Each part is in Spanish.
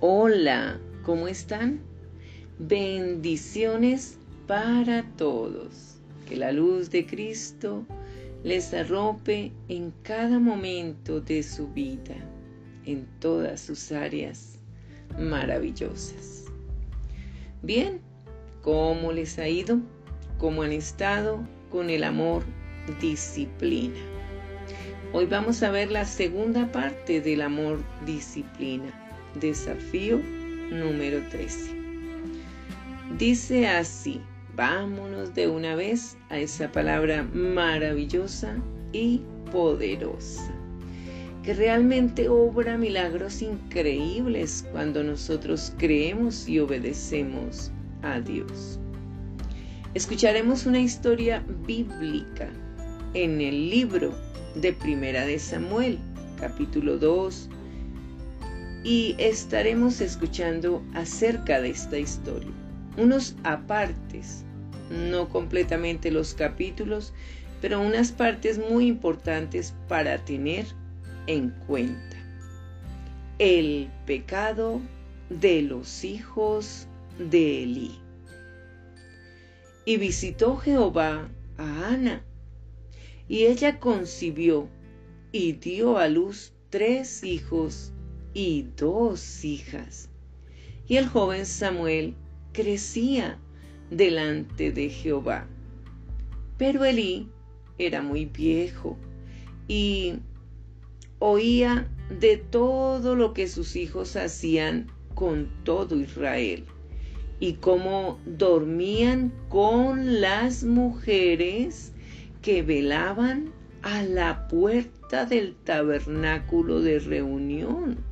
Hola, ¿cómo están? Bendiciones para todos. Que la luz de Cristo les arrope en cada momento de su vida, en todas sus áreas maravillosas. Bien, ¿cómo les ha ido? ¿Cómo han estado con el amor disciplina? Hoy vamos a ver la segunda parte del amor disciplina, desafío número 13. Dice así, vámonos de una vez a esa palabra maravillosa y poderosa, que realmente obra milagros increíbles cuando nosotros creemos y obedecemos a Dios. Escucharemos una historia bíblica en el libro de Primera de Samuel, capítulo 2, y estaremos escuchando acerca de esta historia. Unos apartes, no completamente los capítulos, pero unas partes muy importantes para tener en cuenta. El pecado de los hijos de Elí. Y visitó Jehová a Ana y ella concibió y dio a luz tres hijos y dos hijas. Y el joven Samuel crecía delante de Jehová. Pero Elí era muy viejo y oía de todo lo que sus hijos hacían con todo Israel y cómo dormían con las mujeres que velaban a la puerta del tabernáculo de reunión.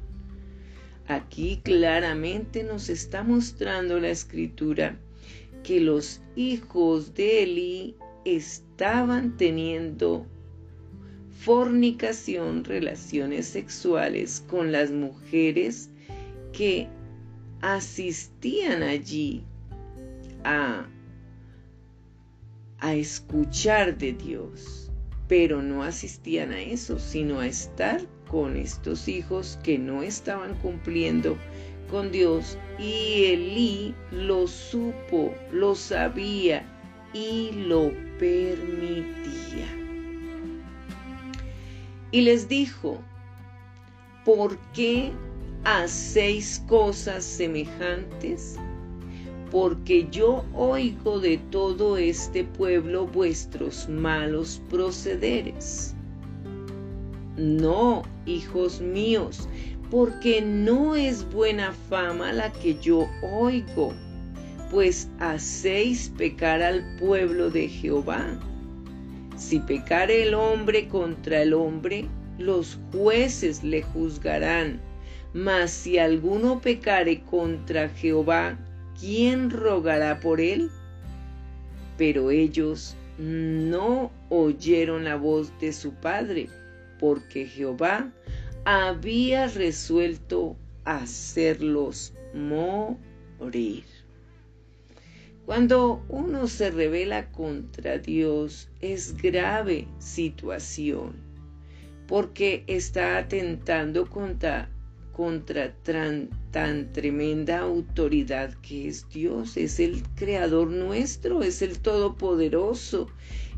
Aquí claramente nos está mostrando la escritura que los hijos de Eli estaban teniendo fornicación, relaciones sexuales con las mujeres que asistían allí a a escuchar de Dios, pero no asistían a eso, sino a estar con estos hijos que no estaban cumpliendo con Dios y Elí lo supo, lo sabía y lo permitía. Y les dijo, ¿por qué hacéis cosas semejantes? Porque yo oigo de todo este pueblo vuestros malos procederes. No, hijos míos, porque no es buena fama la que yo oigo, pues hacéis pecar al pueblo de Jehová. Si pecare el hombre contra el hombre, los jueces le juzgarán. Mas si alguno pecare contra Jehová, ¿quién rogará por él? Pero ellos no oyeron la voz de su padre, porque Jehová había resuelto hacerlos morir. Cuando uno se revela contra Dios es grave situación, porque está atentando contra contra tan, tremenda autoridad que es Dios, es el creador nuestro, es el todopoderoso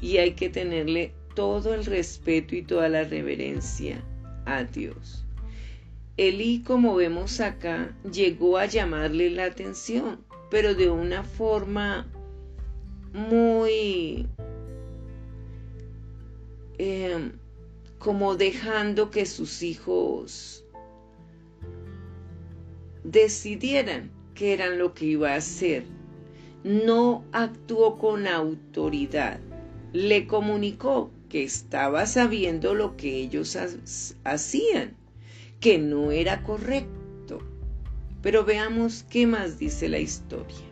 y hay que tenerle todo el respeto y toda la reverencia a Dios. Elí, como vemos acá, llegó a llamarle la atención, pero de una forma muy em, como dejando que sus hijos decidieran qué eran lo que iba a hacer. No actuó con autoridad. Le comunicó que estaba sabiendo lo que ellos hacían, que no era correcto. Pero veamos qué más dice la historia.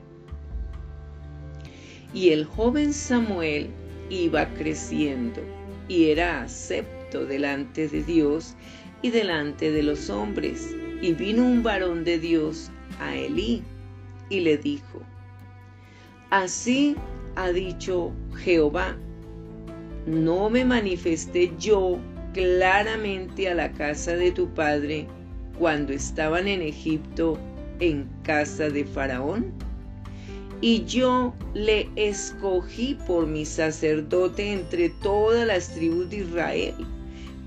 Y el joven Samuel iba creciendo y era acepto delante de Dios y delante de los hombres y vino un varón de Dios a Elí y le dijo, Así ha dicho Jehová, no me manifesté yo claramente a la casa de tu padre cuando estaban en Egipto en casa de Faraón? Y yo le escogí por mi sacerdote entre todas las tribus de Israel,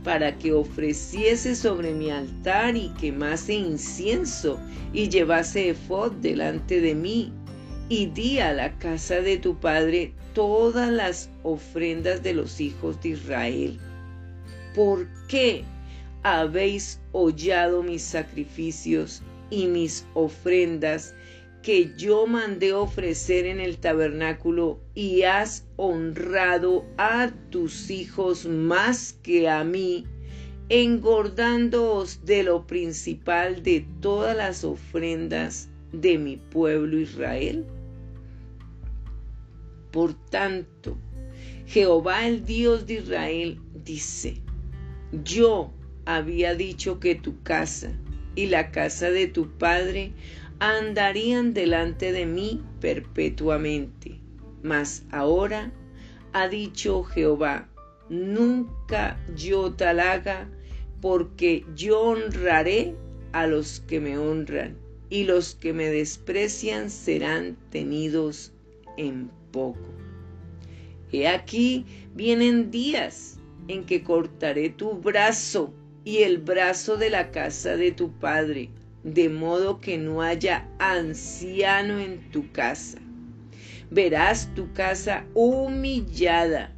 para que ofreciese sobre mi altar y quemase incienso y llevase efod delante de mí. Y di a la casa de tu padre todas las ofrendas de los hijos de Israel. ¿Por qué habéis hollado mis sacrificios y mis ofrendas que yo mandé ofrecer en el tabernáculo y has honrado a tus hijos más que a mí, engordándoos de lo principal de todas las ofrendas de mi pueblo Israel? Por tanto, Jehová el Dios de Israel dice, yo había dicho que tu casa y la casa de tu padre andarían delante de mí perpetuamente. Mas ahora ha dicho Jehová, nunca yo tal haga, porque yo honraré a los que me honran, y los que me desprecian serán tenidos en poco. He aquí vienen días en que cortaré tu brazo y el brazo de la casa de tu padre, de modo que no haya anciano en tu casa. Verás tu casa humillada,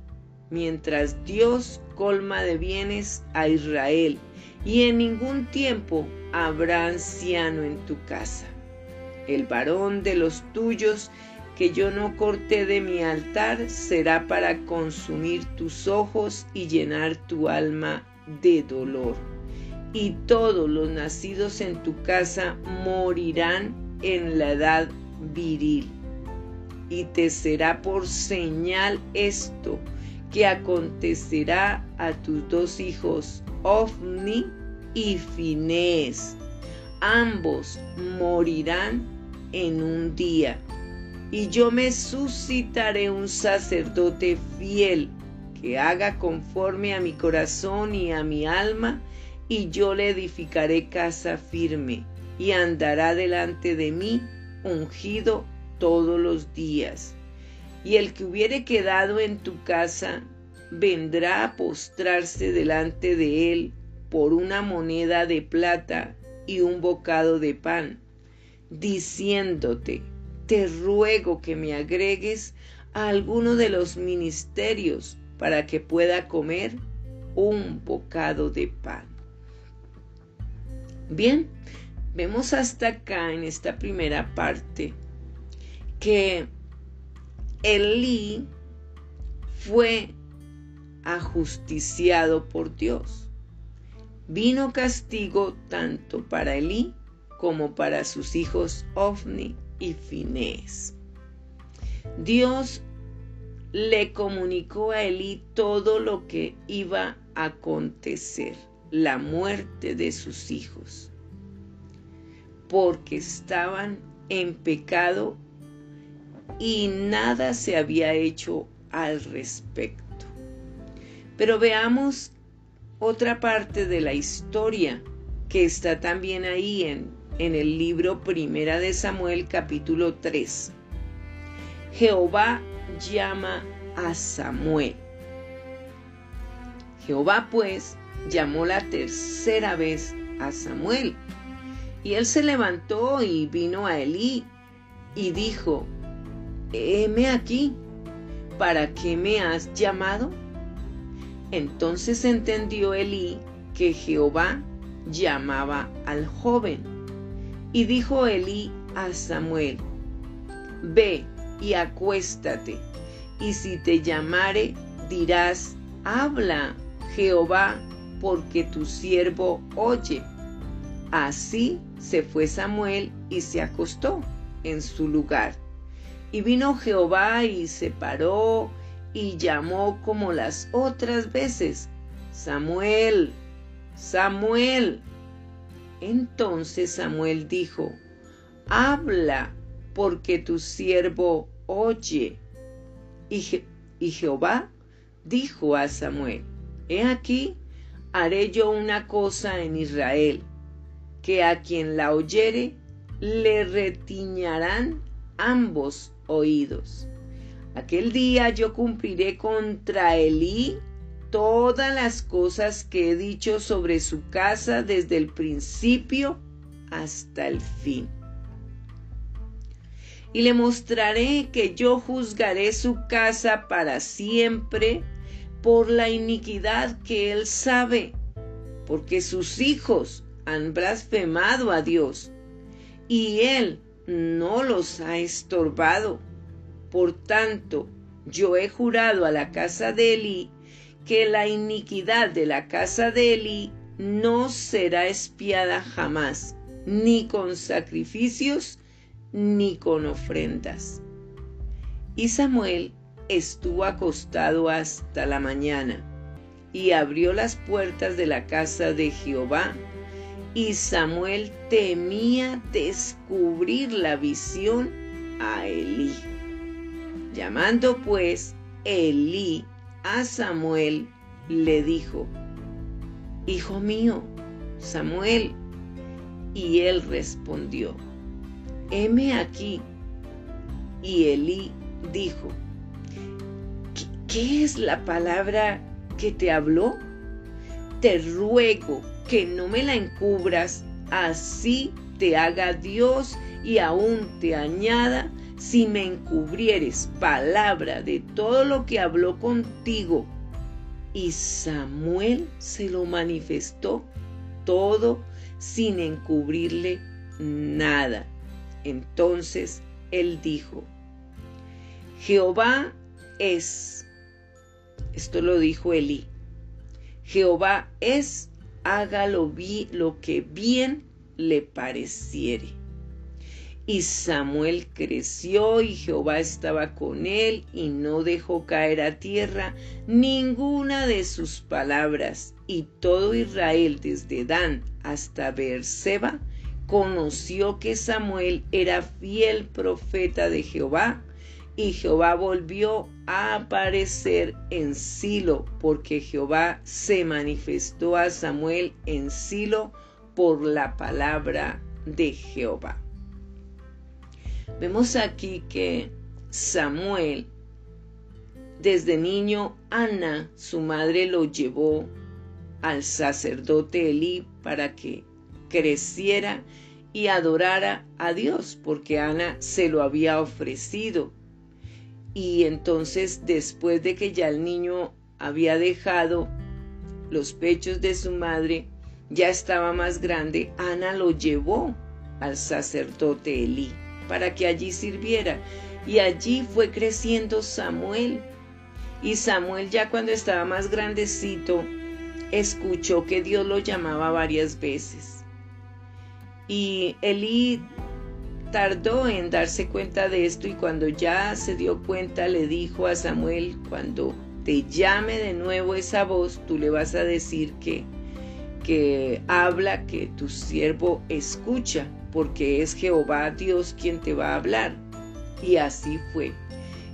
mientras Dios colma de bienes a Israel, y en ningún tiempo habrá anciano en tu casa. El varón de los tuyos que yo no corté de mi altar será para consumir tus ojos y llenar tu alma de dolor. Y todos los nacidos en tu casa morirán en la edad viril. Y te será por señal esto que acontecerá a tus dos hijos, Ofni y Finés. Ambos morirán en un día y yo me suscitaré un sacerdote fiel que haga conforme a mi corazón y a mi alma, y yo le edificaré casa firme, y andará delante de mí ungido todos los días. Y el que hubiere quedado en tu casa, vendrá a postrarse delante de él por una moneda de plata y un bocado de pan, diciéndote, te ruego que me agregues a alguno de los ministerios para que pueda comer un bocado de pan. Bien, vemos hasta acá en esta primera parte que Elí fue ajusticiado por Dios. Vino castigo tanto para Elí como para sus hijos Ofni y Finés. Dios le comunicó a Elí todo lo que iba a acontecer, la muerte de sus hijos, porque estaban en pecado y nada se había hecho al respecto. Pero veamos otra parte de la historia que está también ahí en en el libro Primera de Samuel capítulo 3. Jehová llama a Samuel. Jehová pues llamó la tercera vez a Samuel. Y él se levantó y vino a Elí y dijo, heme aquí, ¿para qué me has llamado? Entonces entendió Elí que Jehová llamaba al joven y dijo Elí a Samuel, Ve y acuéstate, y si te llamare, dirás, habla Jehová, porque tu siervo oye. Así se fue Samuel y se acostó en su lugar. Y vino Jehová y se paró y llamó como las otras veces, Samuel, Samuel. Entonces Samuel dijo, Habla, porque tu siervo oye. Y, Jehová dijo a Samuel, He aquí, haré yo una cosa en Israel, que a quien la oyere le retiñarán ambos oídos. Aquel día yo cumpliré contra Elí todas las cosas que he dicho sobre su casa desde el principio hasta el fin. Y le mostraré que yo juzgaré su casa para siempre por la iniquidad que él sabe, porque sus hijos han blasfemado a Dios y él no los ha estorbado. Por tanto, yo he jurado a la casa de Eli que la iniquidad de la casa de Eli no será espiada jamás, ni con sacrificios, ni con ofrendas. Y Samuel estuvo acostado hasta la mañana, y abrió las puertas de la casa de Jehová, y Samuel temía descubrir la visión a Elí. Llamando pues Elí a Samuel, le dijo, Hijo mío, Samuel. Y él respondió, heme aquí. Y Elí dijo, ¿qué es la palabra que te habló? Te ruego que no me la encubras, así te haga Dios y aún te añada si me encubrieres palabra de todo lo que habló contigo. Y Samuel se lo manifestó todo sin encubrirle nada. Entonces él dijo, Jehová es, esto lo dijo Elí, Jehová es, hágalo vi, lo que bien le pareciere. Y Samuel creció y Jehová estaba con él y no dejó caer a tierra ninguna de sus palabras. Y todo Israel desde Dan hasta Beerseba conoció que Samuel era fiel profeta de Jehová y Jehová volvió a aparecer en Silo porque Jehová se manifestó a Samuel en Silo por la palabra de Jehová. Vemos aquí que Samuel, desde niño, Ana, su madre, lo llevó al sacerdote Elí para que creciera y adorara a Dios, porque Ana se lo había ofrecido. Y entonces, después de que ya el niño había dejado los pechos de su madre, ya estaba más grande, Ana lo llevó al sacerdote Elí para que allí sirviera. Y allí fue creciendo Samuel. Y Samuel ya cuando estaba más grandecito, escuchó que Dios lo llamaba varias veces. Y Elí tardó en darse cuenta de esto y cuando ya se dio cuenta le dijo a Samuel, cuando te llame de nuevo esa voz, tú le vas a decir que, que habla, que tu siervo escucha porque es Jehová Dios quien te va a hablar. Y así fue.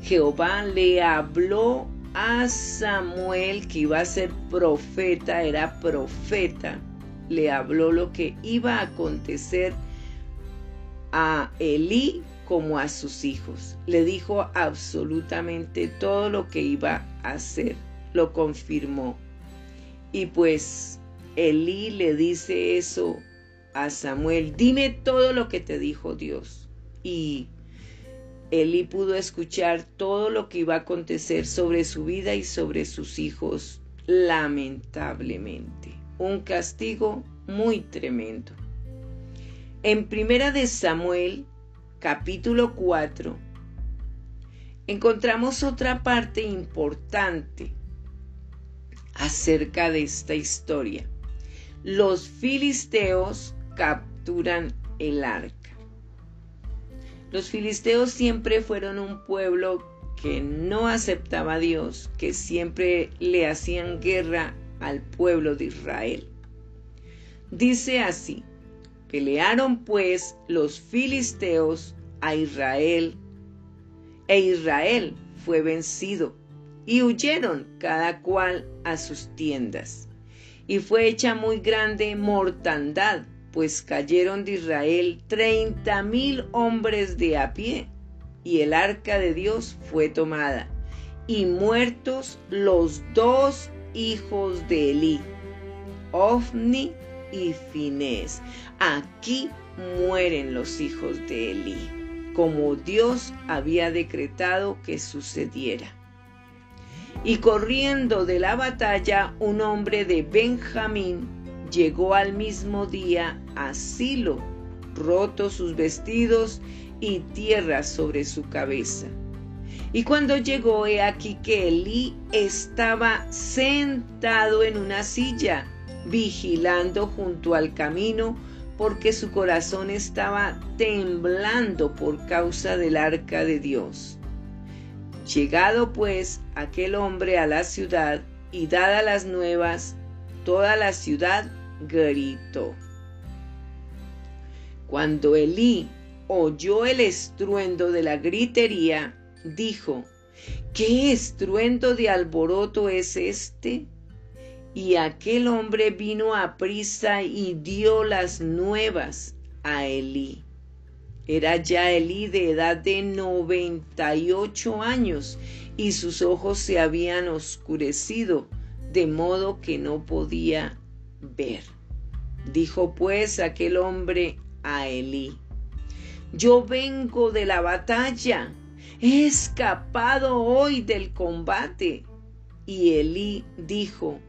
Jehová le habló a Samuel que iba a ser profeta, era profeta. Le habló lo que iba a acontecer a Elí como a sus hijos. Le dijo absolutamente todo lo que iba a hacer. Lo confirmó. Y pues Elí le dice eso a Samuel, dime todo lo que te dijo Dios. Y Elí pudo escuchar todo lo que iba a acontecer sobre su vida y sobre sus hijos, lamentablemente. Un castigo muy tremendo. En Primera de Samuel, capítulo 4, encontramos otra parte importante acerca de esta historia. Los filisteos capturan el arca. Los filisteos siempre fueron un pueblo que no aceptaba a Dios, que siempre le hacían guerra al pueblo de Israel. Dice así, pelearon pues los filisteos a Israel, e Israel fue vencido, y huyeron cada cual a sus tiendas, y fue hecha muy grande mortandad pues cayeron de Israel treinta mil hombres de a pie, y el arca de Dios fue tomada, y muertos los dos hijos de Elí, Ofni y Finés. Aquí mueren los hijos de Elí, como Dios había decretado que sucediera. Y corriendo de la batalla, un hombre de Benjamín llegó al mismo día a Silo, roto sus vestidos y tierra sobre su cabeza. Y cuando llegó, he aquí que Elí estaba sentado en una silla, vigilando junto al camino, porque su corazón estaba temblando por causa del arca de Dios. Llegado pues aquel hombre a la ciudad y dadas las nuevas, toda la ciudad gritó. Cuando Elí oyó el estruendo de la gritería, dijo, ¿qué estruendo de alboroto es este? Y aquel hombre vino a prisa y dio las nuevas a Elí. Era ya Elí de edad de noventa y ocho años y sus ojos se habían oscurecido, de modo que no podía ver. Dijo pues aquel hombre a Elí, yo vengo de la batalla, he escapado hoy del combate. Y Elí dijo,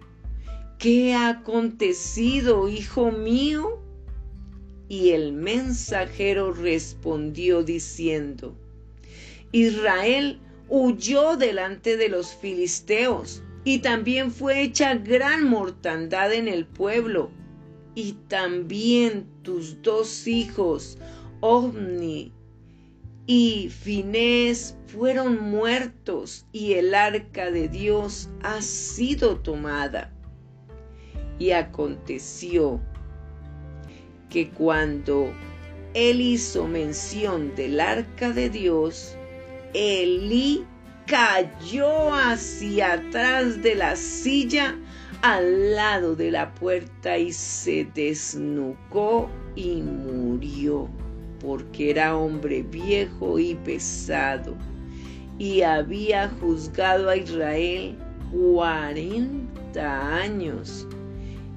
¿qué ha acontecido, hijo mío? Y el mensajero respondió diciendo, Israel huyó delante de los filisteos, y también fue hecha gran mortandad en el pueblo, y también tus dos hijos, Ovni y Finés, fueron muertos, y el arca de Dios ha sido tomada. Y aconteció que cuando él hizo mención del arca de Dios, Elí cayó hacia atrás de la silla al lado de la puerta y se desnucó y murió, porque era hombre viejo y pesado, y había juzgado a Israel cuarenta años.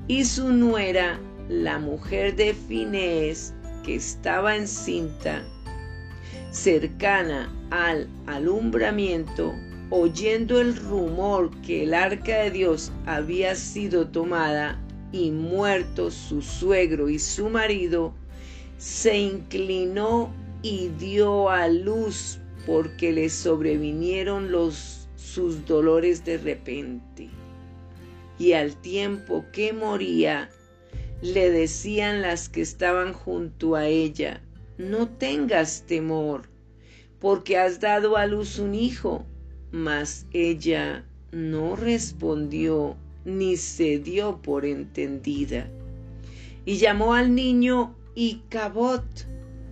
Y su nuera la mujer de Finés, que estaba encinta, cercana al alumbramiento, oyendo el rumor que el arca de Dios había sido tomada y muerto su suegro y su marido, se inclinó y dio a luz porque le sobrevinieron los sus dolores de repente. Y al tiempo que moría, le decían las que estaban junto a ella, no tengas temor, porque has dado a luz un hijo. Mas ella no respondió ni se dio por entendida. Y llamó al niño Icabot,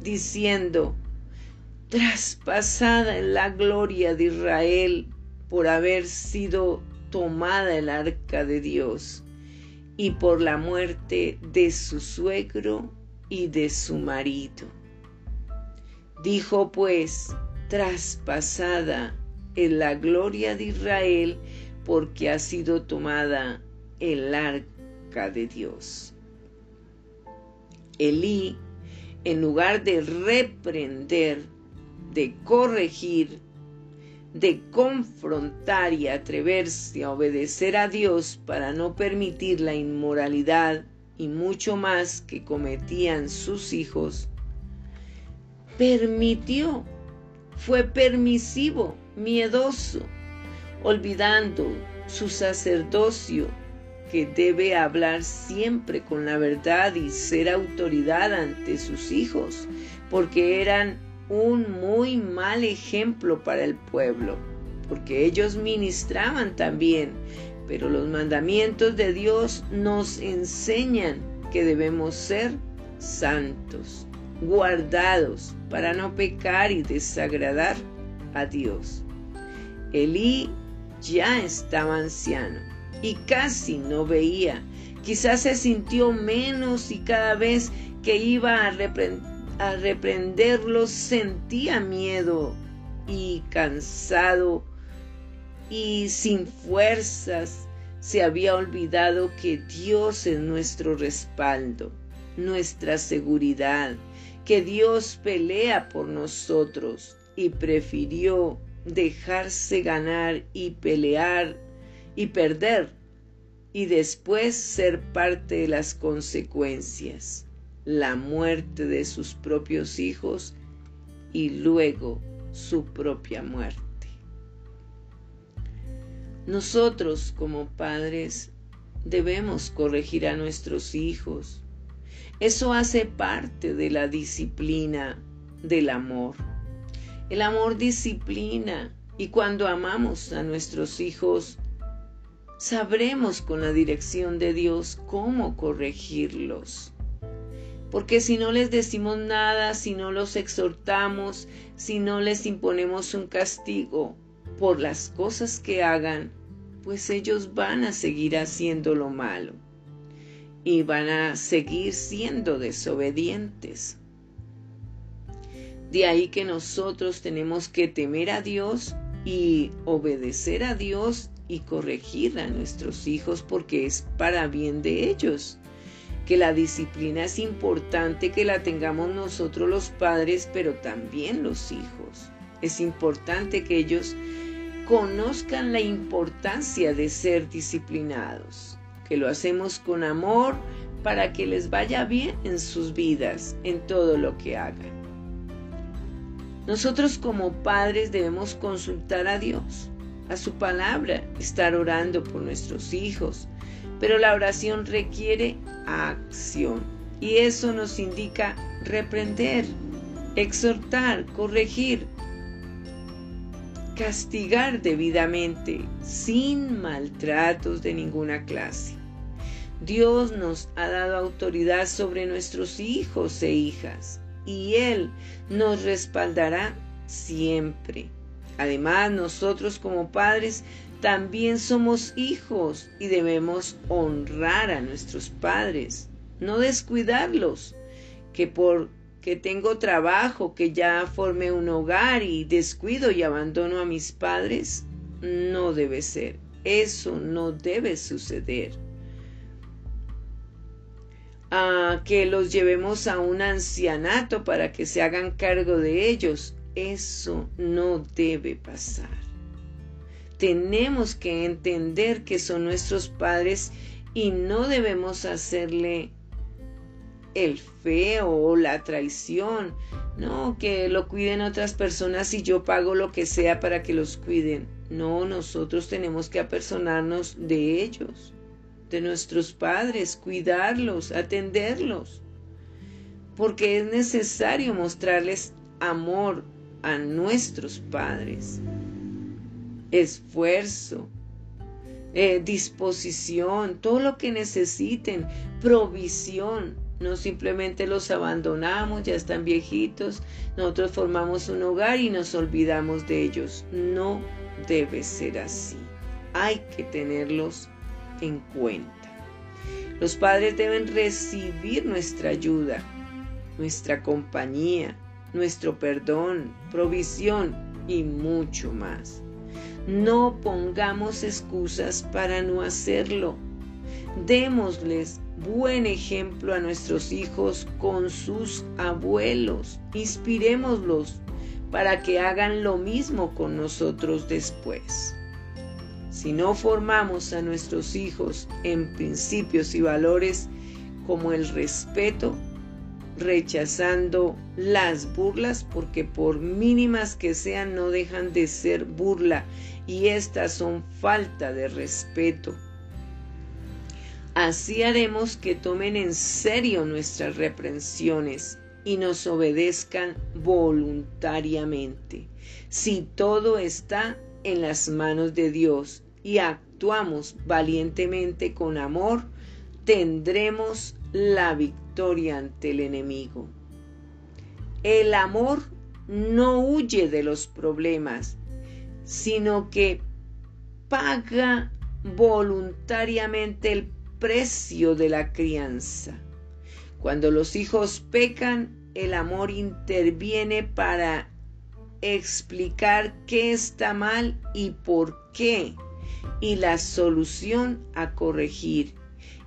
diciendo, traspasada en la gloria de Israel por haber sido tomada el arca de Dios y por la muerte de su suegro y de su marido. Dijo pues, traspasada en la gloria de Israel, porque ha sido tomada el arca de Dios. Elí, en lugar de reprender, de corregir, de confrontar y atreverse a obedecer a Dios para no permitir la inmoralidad y mucho más que cometían sus hijos, permitió, fue permisivo, miedoso, olvidando su sacerdocio que debe hablar siempre con la verdad y ser autoridad ante sus hijos, porque eran un muy mal ejemplo para el pueblo, porque ellos ministraban también, pero los mandamientos de Dios nos enseñan que debemos ser santos, guardados para no pecar y desagradar a Dios. Elí ya estaba anciano y casi no veía Quizás se sintió menos y cada vez que iba a, a reprenderlos sentía miedo y cansado y sin fuerzas. Se había olvidado que Dios es nuestro respaldo, nuestra seguridad, que Dios pelea por nosotros y prefirió dejarse ganar y pelear y perder y después ser parte de las consecuencias, la muerte de sus propios hijos y luego su propia muerte. Nosotros como padres debemos corregir a nuestros hijos. Eso hace parte de la disciplina del amor. El amor disciplina y cuando amamos a nuestros hijos, sabremos con la dirección de Dios cómo corregirlos. Porque si no les decimos nada, si no los exhortamos, si no les imponemos un castigo por las cosas que hagan, pues ellos van a seguir haciendo lo malo y van a seguir siendo desobedientes. De ahí que nosotros tenemos que temer a Dios y obedecer a Dios y corregir a nuestros hijos porque es para bien de ellos. Que la disciplina es importante que la tengamos nosotros los padres, pero también los hijos. Es importante que ellos conozcan la importancia de ser disciplinados, que lo hacemos con amor para que les vaya bien en sus vidas, en todo lo que hagan. Nosotros como padres debemos consultar a Dios, a su palabra, estar orando por nuestros hijos, pero la oración requiere acción y eso nos indica reprender, exhortar, corregir, castigar debidamente, sin maltratos de ninguna clase. Dios nos ha dado autoridad sobre nuestros hijos e hijas y Él nos respaldará siempre. Además, nosotros como padres también somos hijos y debemos honrar a nuestros padres, no descuidarlos, que por que tengo trabajo, que ya formé un hogar y descuido y abandono a mis padres, no debe ser. Eso no debe suceder a que los llevemos a un ancianato para que se hagan cargo de ellos. Eso no debe pasar. Tenemos que entender que son nuestros padres y no debemos hacerle el feo o la traición. No, que lo cuiden otras personas y yo pago lo que sea para que los cuiden. No, nosotros tenemos que apersonarnos de ellos de nuestros padres, cuidarlos, atenderlos, porque es necesario mostrarles amor a nuestros padres, esfuerzo, eh, disposición, todo lo que necesiten, provisión. No simplemente los abandonamos, ya están viejitos, nosotros formamos un hogar y nos olvidamos de ellos. No debe ser así. Hay que tenerlos en cuenta. Los padres deben recibir nuestra ayuda, nuestra compañía, nuestro perdón, provisión y mucho más. No pongamos excusas para no hacerlo. Démosles buen ejemplo a nuestros hijos con sus abuelos. Inspirémoslos para que hagan lo mismo con nosotros después. Si no formamos a nuestros hijos en principios y valores como el respeto, rechazando las burlas, porque por mínimas que sean no dejan de ser burla y estas son falta de respeto. Así haremos que tomen en serio nuestras reprensiones y nos obedezcan voluntariamente. Si todo está en las manos de Dios y actuamos valientemente con amor, tendremos la victoria ante el enemigo. El amor no huye de los problemas, sino que paga voluntariamente el precio de la crianza. Cuando los hijos pecan, el amor interviene para explicar qué está mal y por qué, y la solución a corregir,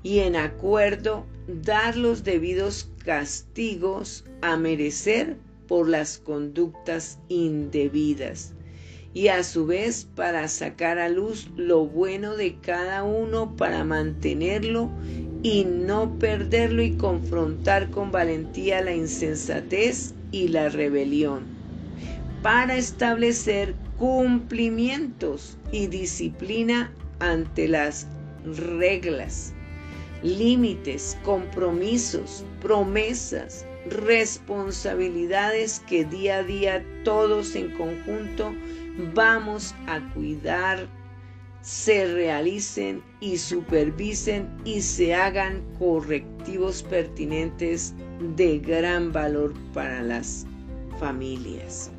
y en acuerdo dar los debidos castigos a merecer por las conductas indebidas y a su vez para sacar a luz lo bueno de cada uno para mantenerlo y no perderlo y confrontar con valentía la insensatez y la rebelión, para establecer cumplimientos y disciplina ante las reglas, límites, compromisos, promesas, responsabilidades que día a día todos en conjunto vamos a cuidar, se realicen y supervisen y se hagan correctivos pertinentes de gran valor para las familias.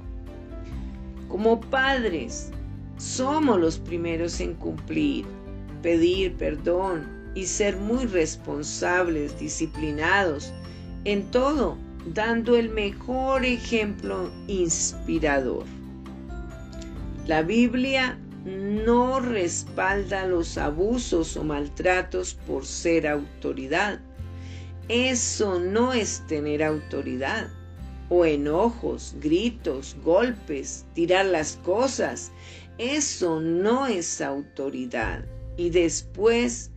Como padres, somos los primeros en cumplir, pedir perdón y ser muy responsables, disciplinados en todo, dando el mejor ejemplo inspirador. La Biblia no respalda los abusos o maltratos por ser autoridad. Eso no es tener autoridad. O enojos, gritos, golpes, tirar las cosas. Eso no es autoridad. Y después,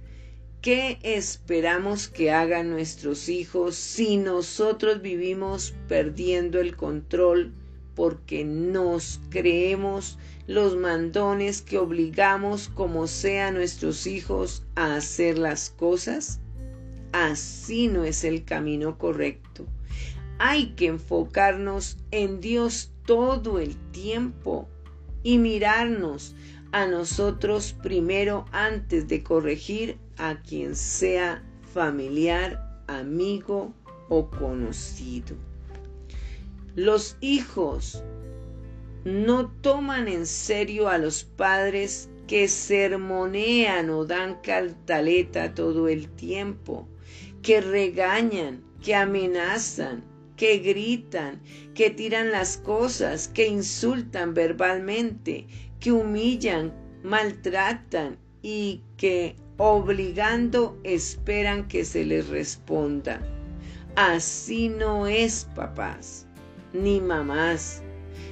¿qué esperamos que hagan nuestros hijos si nosotros vivimos perdiendo el control porque nos creemos los mandones que obligamos como sea a nuestros hijos a hacer las cosas? Así no es el camino correcto. Hay que enfocarnos en Dios todo el tiempo y mirarnos a nosotros primero antes de corregir a quien sea familiar, amigo o conocido. Los hijos no toman en serio a los padres que sermonean o dan caltaleta todo el tiempo, que regañan, que amenazan, que gritan, que tiran las cosas, que insultan verbalmente, que humillan, maltratan y que obligando esperan que se les responda. Así no es, papás, ni mamás,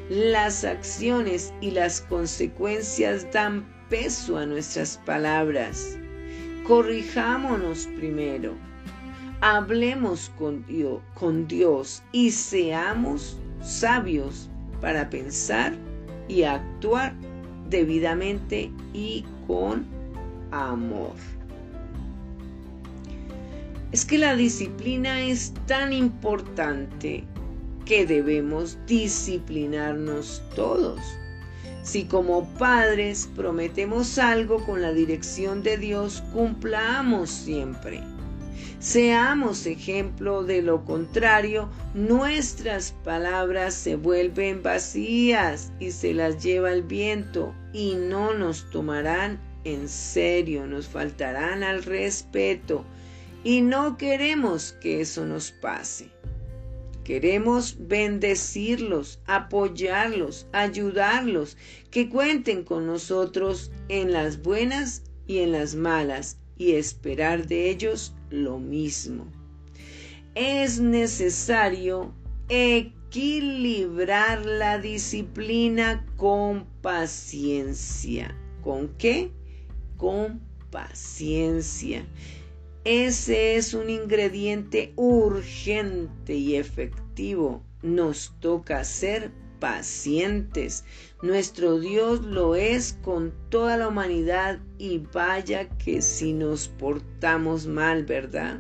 las acciones y las consecuencias dan peso a nuestras palabras. Corrijámonos primero. Hablemos con Dios, con Dios y seamos sabios para pensar y actuar debidamente y con amor. Es que la disciplina es tan importante que debemos disciplinarnos todos. Si como padres prometemos algo con la dirección de Dios, cumplamos siempre. Seamos ejemplo de lo contrario, nuestras palabras se vuelven vacías y se las lleva el viento y no nos tomarán en serio, nos faltarán al respeto y no queremos que eso nos pase. Queremos bendecirlos, apoyarlos, ayudarlos, que cuenten con nosotros en las buenas y en las malas y esperar de ellos lo mismo. Es necesario equilibrar la disciplina con paciencia. ¿Con qué? Con paciencia. Ese es un ingrediente urgente y efectivo. Nos toca ser pacientes. Nuestro Dios lo es con toda la humanidad y vaya que si nos portamos mal, ¿verdad?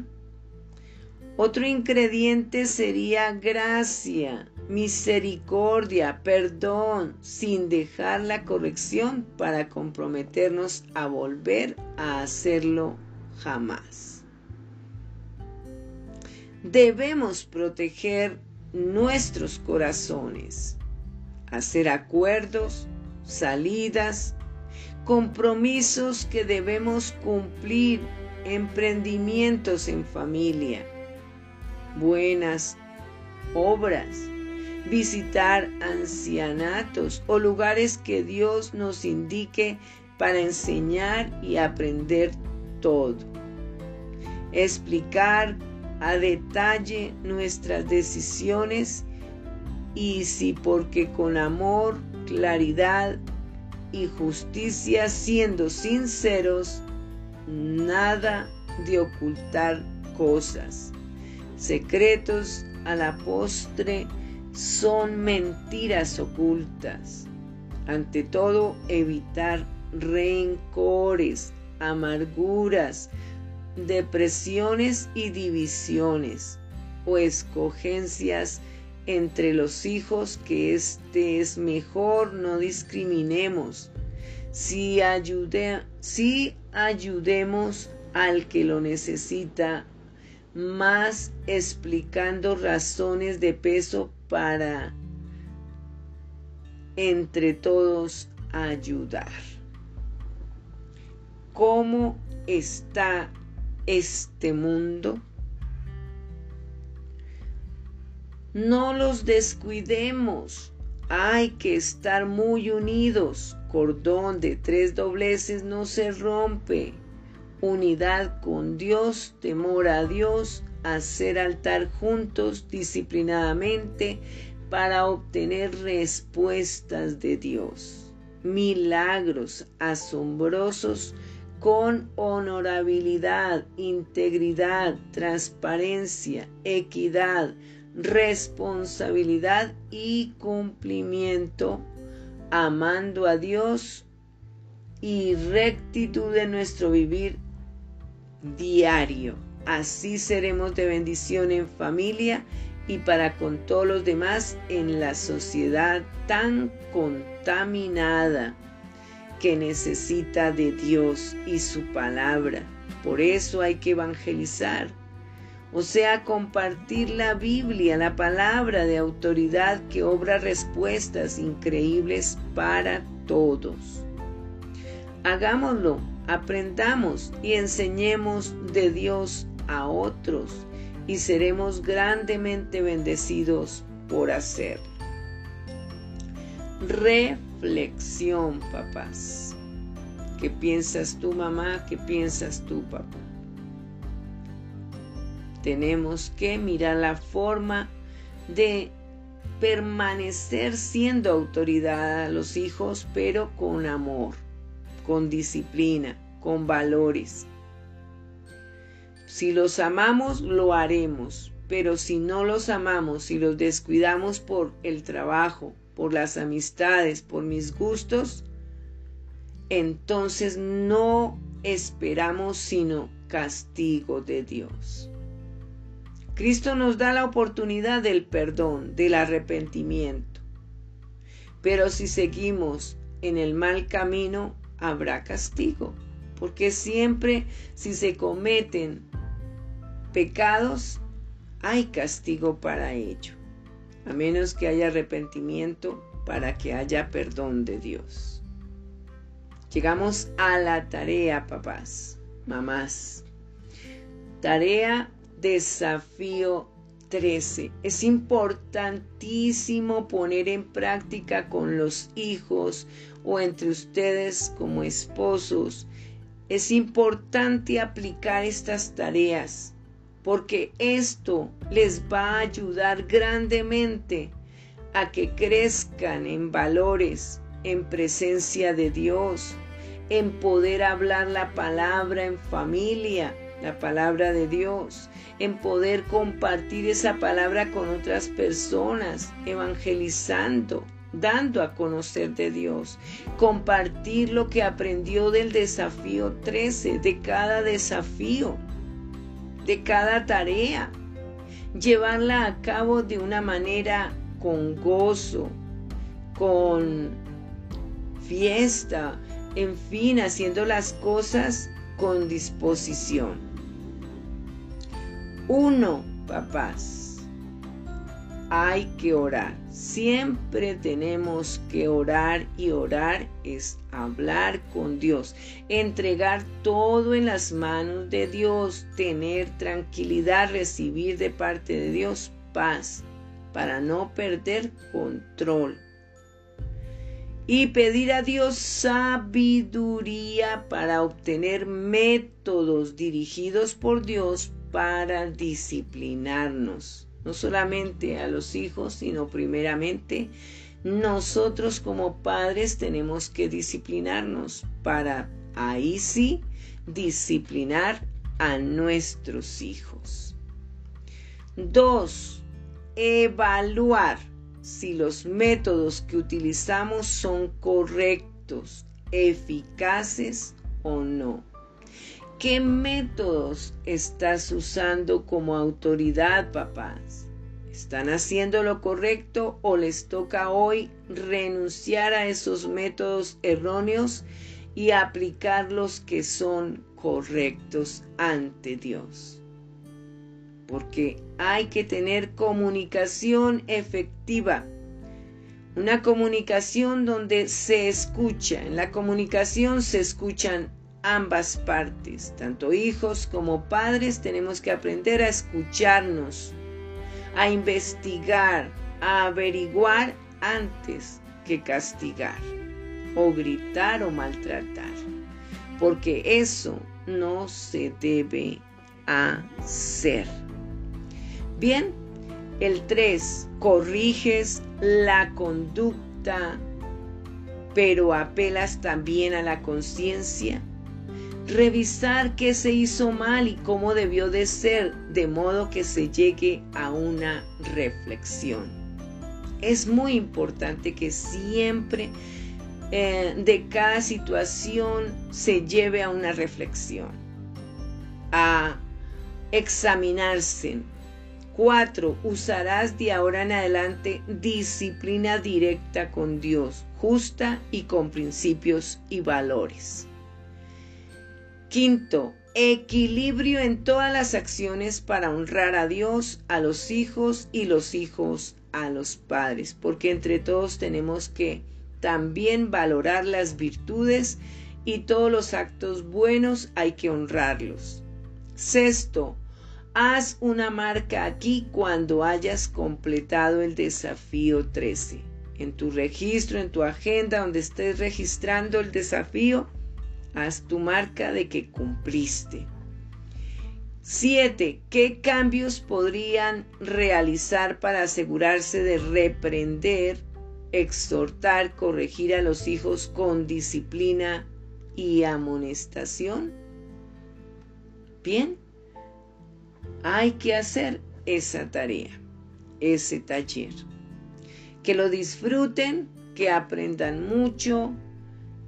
Otro ingrediente sería gracia, misericordia, perdón, sin dejar la corrección para comprometernos a volver a hacerlo jamás. Debemos proteger nuestros corazones, hacer acuerdos, salidas, compromisos que debemos cumplir emprendimientos en familia, buenas obras, visitar ancianatos o lugares que Dios nos indique para enseñar y aprender todo. Explicar a detalle nuestras decisiones y si porque con amor, claridad y justicia, siendo sinceros, nada de ocultar cosas, secretos a la postre son mentiras ocultas. Ante todo, evitar rencores, amarguras, depresiones y divisiones o escogencias entre los hijos que este es mejor no discriminemos. Si, si ayudemos al que lo necesita, más explicando razones de peso para entre todos ayudar. ¿Cómo está este mundo? No los descuidemos. Hay que estar muy unidos. Cordón de tres dobleces no se rompe. Unidad con Dios, temor a Dios, hacer altar juntos disciplinadamente para obtener respuestas de Dios. Milagros asombrosos con honorabilidad, integridad, transparencia, equidad, responsabilidad y cumplimiento, amando a Dios y rectitud de nuestro vivir diario. Así seremos de bendición en familia y para con todos los demás en la sociedad tan contaminada que necesita de Dios y su palabra. Por eso hay que evangelizar, o sea, compartir la Biblia, la palabra de autoridad que obra respuestas increíbles para todos. Hagámoslo, aprendamos y enseñemos de Dios a otros y seremos grandemente bendecidos por hacerlo. Reflexión, papás. ¿Qué piensas tú, mamá? ¿Qué piensas tú, papá? Tenemos que mirar la forma de permanecer siendo autoridad a los hijos, pero con amor, con disciplina, con valores. Si los amamos, lo haremos, pero si no los amamos, si los descuidamos por el trabajo, por las amistades, por mis gustos, entonces no esperamos sino castigo de Dios. Cristo nos da la oportunidad del perdón, del arrepentimiento. Pero si seguimos en el mal camino, habrá castigo, porque siempre si se cometen pecados, hay castigo para ello, a menos que haya arrepentimiento para que haya perdón de Dios. Llegamos a la tarea, papás, mamás. Tarea desafío 13. Es importantísimo poner en práctica con los hijos o entre ustedes como esposos. Es importante aplicar estas tareas porque esto les va a ayudar grandemente a que crezcan en valores, en presencia de Dios, en poder hablar la palabra en familia, la palabra de Dios, en poder compartir esa palabra con otras personas, evangelizando, dando a conocer de Dios, compartir lo que aprendió del desafío 13, de cada desafío de cada tarea, llevarla a cabo de una manera con gozo, con fiesta, en fin, haciendo las cosas con disposición. Uno, papás. hay que orar. Siempre tenemos que orar y orar es hablar con Dios, entregar todo en las manos de Dios, tener tranquilidad, recibir de parte de Dios paz para no perder control. Y pedir a Dios sabiduría para obtener métodos dirigidos por Dios para disciplinarnos no solamente a los hijos, sino primeramente nosotros como padres tenemos que disciplinarnos para ahí sí disciplinar a nuestros hijos. Dos, evaluar si los métodos que utilizamos son correctos, eficaces o no. ¿Qué métodos estás usando como autoridad, papás? ¿Están haciendo lo correcto o les toca hoy renunciar a esos métodos erróneos y aplicar los que son correctos ante Dios? Porque hay que tener comunicación efectiva. Una comunicación donde se escucha. En la comunicación se escuchan ambas partes, tanto hijos como padres, tenemos que aprender a escucharnos, a investigar, a averiguar antes que castigar o gritar o maltratar, porque eso no se debe hacer. Bien, el 3, corriges la conducta, pero apelas también a la conciencia revisar qué se hizo mal y cómo debió de ser, de modo que se llegue a una reflexión. Es muy importante que siempre eh, de cada situación se lleve a una reflexión, a examinarse. Cuatro, usarás de ahora en adelante disciplina directa con Dios, justa y con principios y valores. Quinto, equilibrio en todas las acciones para honrar a Dios, a los hijos y los hijos a los padres, porque entre todos tenemos que también valorar las virtudes y todos los actos buenos hay que honrarlos. Sexto, haz una marca aquí cuando hayas completado el desafío 13. En tu registro, en tu agenda donde estés registrando el desafío, haz tu marca de que cumpliste. 7. ¿Qué cambios podrían realizar para asegurarse de reprender, exhortar, corregir a los hijos con disciplina y amonestación? Bien, hay que hacer esa tarea, ese taller. Que lo disfruten, que aprendan mucho,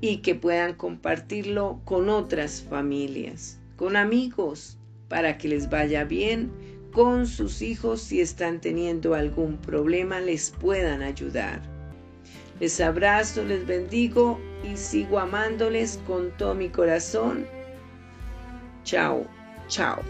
y que puedan compartirlo con otras familias, con amigos, para que les vaya bien, con sus hijos si están teniendo algún problema, les puedan ayudar. Les abrazo, les bendigo y sigo amándoles con todo mi corazón. Chao, chao.